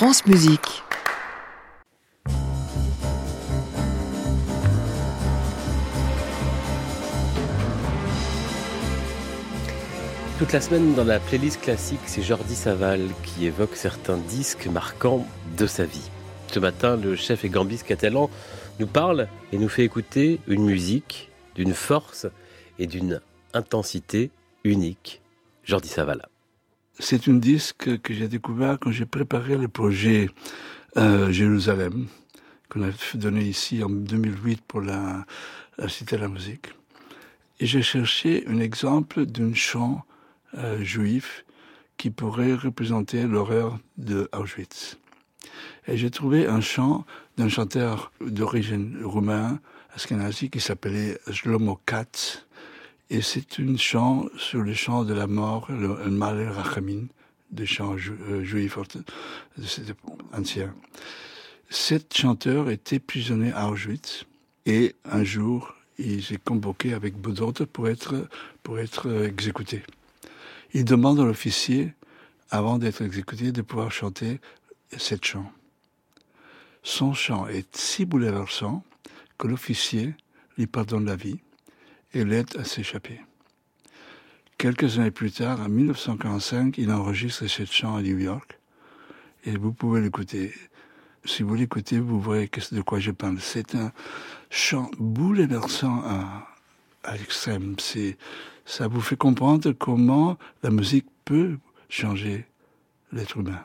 France. Toute la semaine dans la playlist classique, c'est Jordi Saval qui évoque certains disques marquants de sa vie. Ce matin, le chef et gambiste catalan nous parle et nous fait écouter une musique d'une force et d'une intensité unique. Jordi Saval. C'est un disque que j'ai découvert quand j'ai préparé le projet euh, Jérusalem, qu'on a donné ici en 2008 pour la, la Cité de la musique. Et j'ai cherché un exemple d'un chant euh, juif qui pourrait représenter l'horreur de Auschwitz. Et j'ai trouvé un chant d'un chanteur d'origine roumain, askenazi, qui s'appelait Shlomo Katz. Et c'est un chant sur le chant de la mort, le, le Malé des chants ju euh, juifs anciens. Cet chanteur était prisonnier à Auschwitz et un jour, il s'est convoqué avec d'autres pour être, pour être exécuté. Il demande à l'officier, avant d'être exécuté, de pouvoir chanter cette chant. Son chant est si bouleversant que l'officier lui pardonne la vie et l'aide à s'échapper. Quelques années plus tard, en 1945, il enregistre cette chant à New York et vous pouvez l'écouter. Si vous l'écoutez, vous verrez de quoi je parle. C'est un chant bouleversant à, à l'extrême. C'est ça vous fait comprendre comment la musique peut changer l'être humain.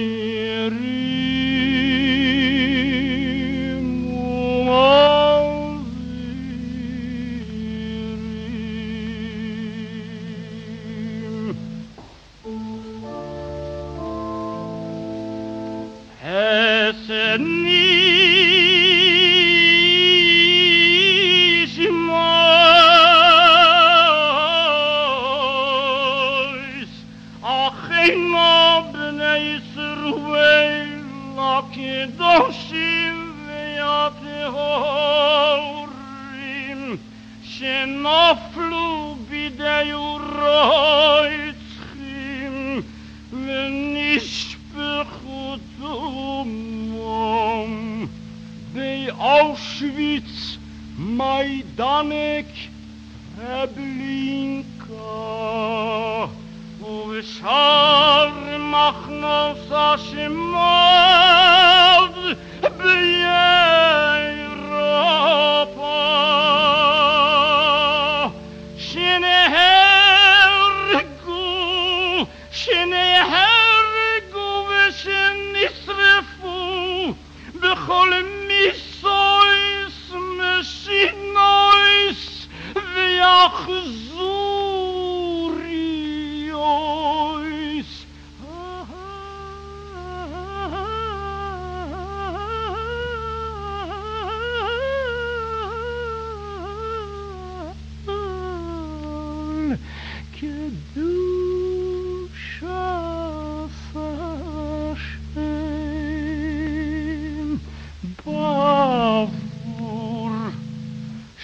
ונשפכו דומם באושוויץ מיידנק טרבלינקה ובשאר מחנוס השמות באירופה שנהרגו, שנהרגו ושנשרפו בכל מיסויס קדוש השם בעבור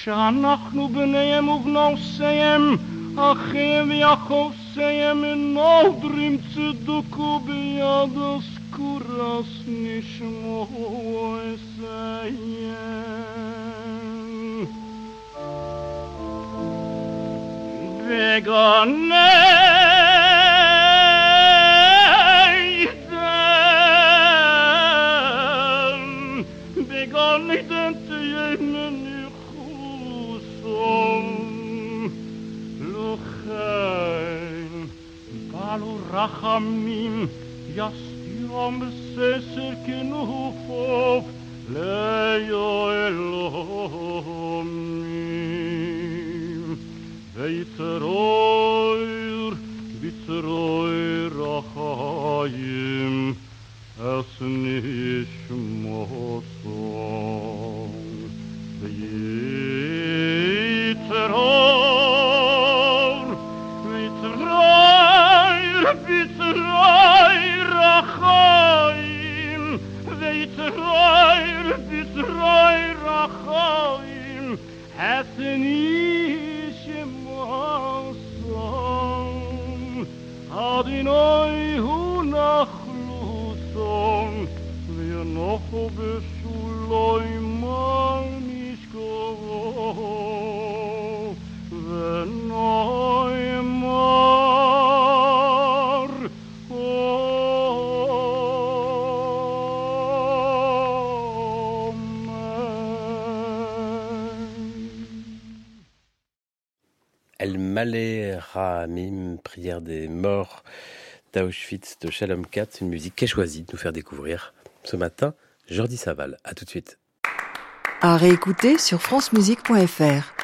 שאנחנו בניהם ובנוסיהם אחיהם ויחוסיהם נודרים צדוקו ביד אסקורס נשמו אסיים begonneydin Begonneydin tüyenin yukusum Luchein balu rachamim Yastirom sesir kinufov Leyo Elohim. Veiteröir, bitzeröir achaim, es nicht mozong. Veiteröir, bitzeröir, bitzeröir achaim, veiteröir, bitzeröir achaim, es nicht Adonai hu nach wir noch beschuloi mal nicht go wenn neu El Malé Ramim, prière des morts d'Auschwitz de Shalom Katz, une musique qu'est choisie de nous faire découvrir ce matin Jordi Saval. À tout de suite. À réécouter sur francemusique.fr.